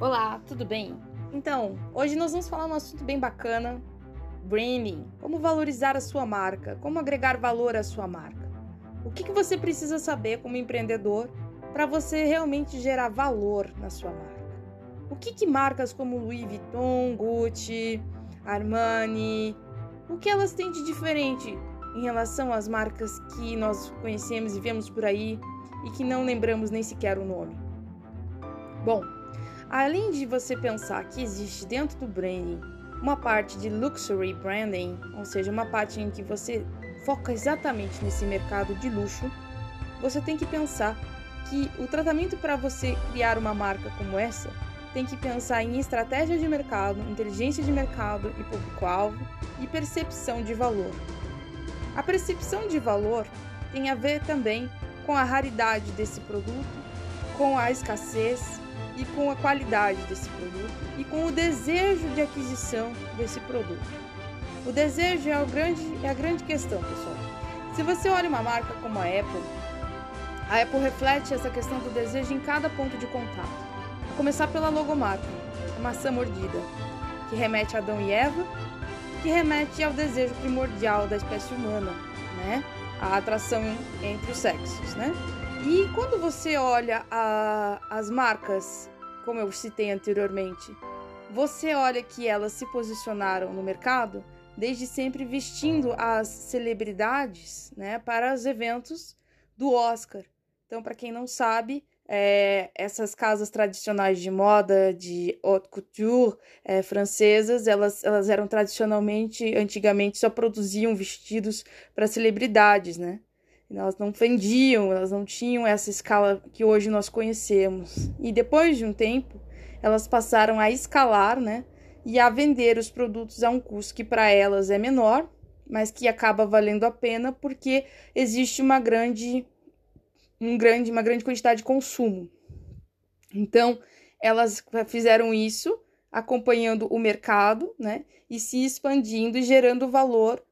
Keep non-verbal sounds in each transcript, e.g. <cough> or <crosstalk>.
Olá, tudo bem? Então, hoje nós vamos falar um assunto bem bacana: branding. Como valorizar a sua marca, como agregar valor à sua marca. O que, que você precisa saber como empreendedor para você realmente gerar valor na sua marca? O que, que marcas como Louis Vuitton, Gucci, Armani, o que elas têm de diferente em relação às marcas que nós conhecemos e vemos por aí e que não lembramos nem sequer o nome? Bom, Além de você pensar que existe dentro do branding uma parte de luxury branding, ou seja, uma parte em que você foca exatamente nesse mercado de luxo, você tem que pensar que o tratamento para você criar uma marca como essa tem que pensar em estratégia de mercado, inteligência de mercado e público-alvo e percepção de valor. A percepção de valor tem a ver também com a raridade desse produto, com a escassez, e com a qualidade desse produto e com o desejo de aquisição desse produto. O desejo é, o grande, é a grande questão, pessoal. Se você olha uma marca como a Apple, a Apple reflete essa questão do desejo em cada ponto de contato. A começar pela logomarca, a maçã mordida, que remete a Adão e Eva, que remete ao desejo primordial da espécie humana, né? A atração entre os sexos, né? E quando você olha a, as marcas, como eu citei anteriormente, você olha que elas se posicionaram no mercado desde sempre vestindo as celebridades né, para os eventos do Oscar. Então, para quem não sabe, é, essas casas tradicionais de moda, de haute couture é, francesas, elas, elas eram tradicionalmente, antigamente, só produziam vestidos para celebridades, né? Elas não vendiam, elas não tinham essa escala que hoje nós conhecemos. E depois de um tempo, elas passaram a escalar, né? E a vender os produtos a um custo que para elas é menor, mas que acaba valendo a pena porque existe uma grande, um grande, uma grande quantidade de consumo. Então, elas fizeram isso acompanhando o mercado, né? E se expandindo e gerando valor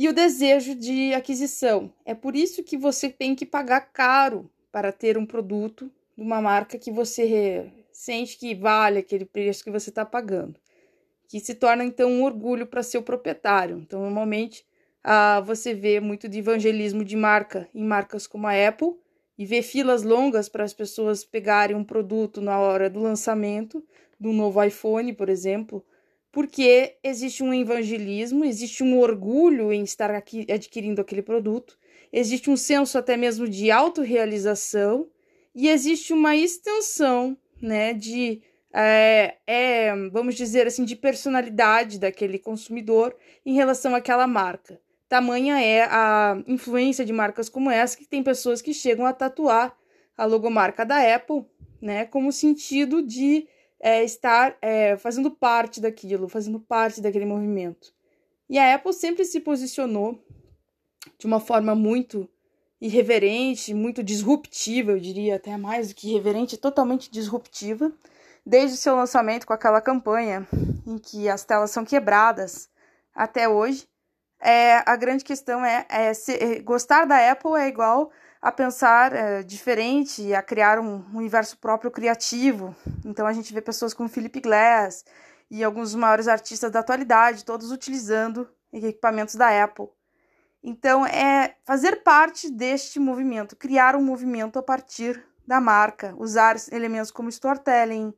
e o desejo de aquisição. É por isso que você tem que pagar caro para ter um produto de uma marca que você sente que vale aquele preço que você está pagando, que se torna então um orgulho para seu proprietário. Então, normalmente, ah, você vê muito de evangelismo de marca em marcas como a Apple e vê filas longas para as pessoas pegarem um produto na hora do lançamento do novo iPhone, por exemplo, porque existe um evangelismo, existe um orgulho em estar aqui adquirindo aquele produto, existe um senso até mesmo de autorrealização e existe uma extensão, né, de é, é, vamos dizer assim, de personalidade daquele consumidor em relação àquela marca. Tamanha é a influência de marcas como essa que tem pessoas que chegam a tatuar a logomarca da Apple, né, como sentido de é, estar é, fazendo parte daquilo, fazendo parte daquele movimento. E a Apple sempre se posicionou de uma forma muito irreverente, muito disruptiva, eu diria até mais do que irreverente, totalmente disruptiva, desde o seu lançamento com aquela campanha em que as telas são quebradas até hoje. É, a grande questão é, é se, é, gostar da Apple é igual a pensar é, diferente, a criar um universo próprio criativo. Então a gente vê pessoas como Philip Glass e alguns dos maiores artistas da atualidade, todos utilizando equipamentos da Apple. Então é fazer parte deste movimento, criar um movimento a partir da marca, usar elementos como storytelling,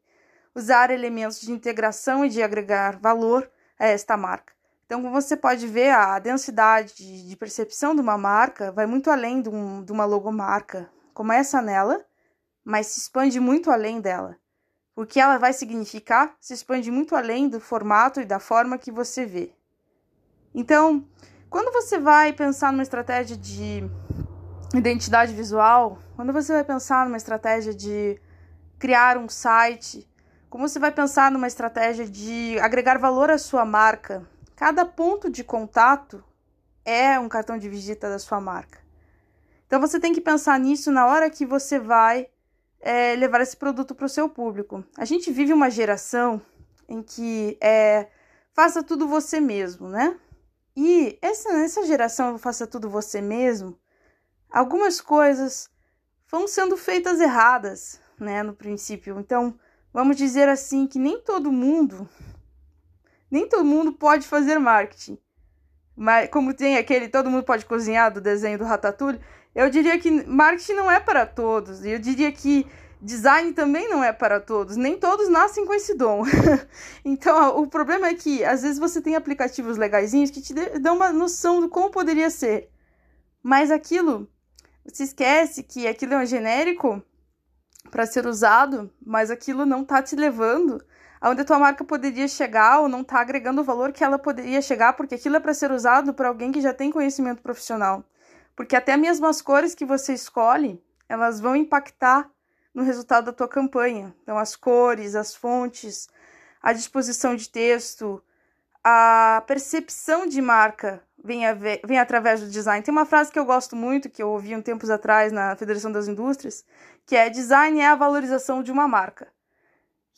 usar elementos de integração e de agregar valor a esta marca. Então, como você pode ver, a densidade de percepção de uma marca vai muito além de, um, de uma logomarca. Começa nela, mas se expande muito além dela. O que ela vai significar se expande muito além do formato e da forma que você vê. Então, quando você vai pensar numa estratégia de identidade visual, quando você vai pensar numa estratégia de criar um site, como você vai pensar numa estratégia de agregar valor à sua marca, Cada ponto de contato é um cartão de visita da sua marca. Então você tem que pensar nisso na hora que você vai é, levar esse produto para o seu público. A gente vive uma geração em que é, faça tudo você mesmo, né? E essa, nessa geração faça tudo você mesmo, algumas coisas vão sendo feitas erradas, né, no princípio. Então, vamos dizer assim, que nem todo mundo, nem todo mundo pode fazer marketing. Mas como tem aquele todo mundo pode cozinhar do desenho do Ratatouille, eu diria que marketing não é para todos. Eu diria que design também não é para todos. Nem todos nascem com esse dom. <laughs> então, o problema é que às vezes você tem aplicativos legaisinhos que te dão uma noção do como poderia ser. Mas aquilo, você esquece que aquilo é um genérico para ser usado, mas aquilo não está te levando aonde a tua marca poderia chegar ou não está agregando o valor que ela poderia chegar, porque aquilo é para ser usado por alguém que já tem conhecimento profissional. Porque até mesmo as cores que você escolhe, elas vão impactar no resultado da tua campanha. Então, as cores, as fontes, a disposição de texto, a percepção de marca vem, a ver, vem através do design. Tem uma frase que eu gosto muito, que eu ouvi um tempos atrás na Federação das Indústrias, que é design é a valorização de uma marca.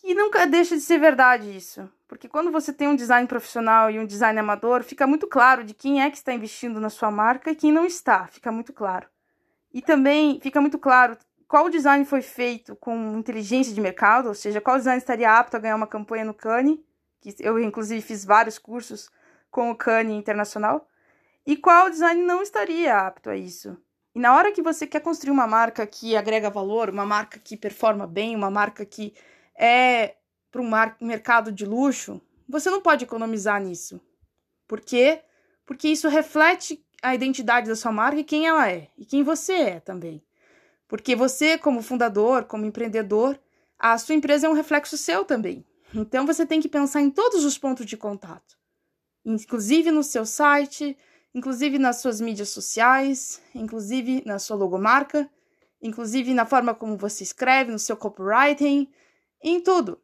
E nunca deixa de ser verdade isso. Porque quando você tem um design profissional e um design amador, fica muito claro de quem é que está investindo na sua marca e quem não está, fica muito claro. E também fica muito claro qual design foi feito com inteligência de mercado, ou seja, qual design estaria apto a ganhar uma campanha no Cannes, que eu inclusive fiz vários cursos com o Cannes Internacional, e qual design não estaria apto a isso. E na hora que você quer construir uma marca que agrega valor, uma marca que performa bem, uma marca que é para um mercado de luxo, você não pode economizar nisso. Por quê? Porque isso reflete a identidade da sua marca e quem ela é, e quem você é também. Porque você, como fundador, como empreendedor, a sua empresa é um reflexo seu também. Então você tem que pensar em todos os pontos de contato, inclusive no seu site, inclusive nas suas mídias sociais, inclusive na sua logomarca, inclusive na forma como você escreve, no seu copywriting, em tudo.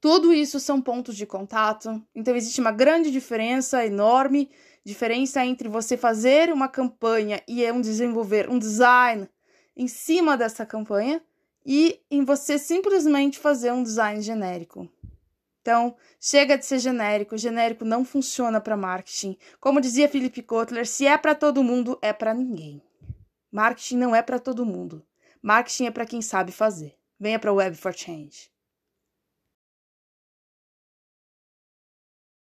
Tudo isso são pontos de contato. Então existe uma grande diferença, enorme diferença entre você fazer uma campanha e um desenvolver um design em cima dessa campanha e em você simplesmente fazer um design genérico. Então, chega de ser genérico, genérico não funciona para marketing. Como dizia Philip Kotler, se é para todo mundo, é para ninguém. Marketing não é para todo mundo. Marketing é para quem sabe fazer. Venha para o Web for Change.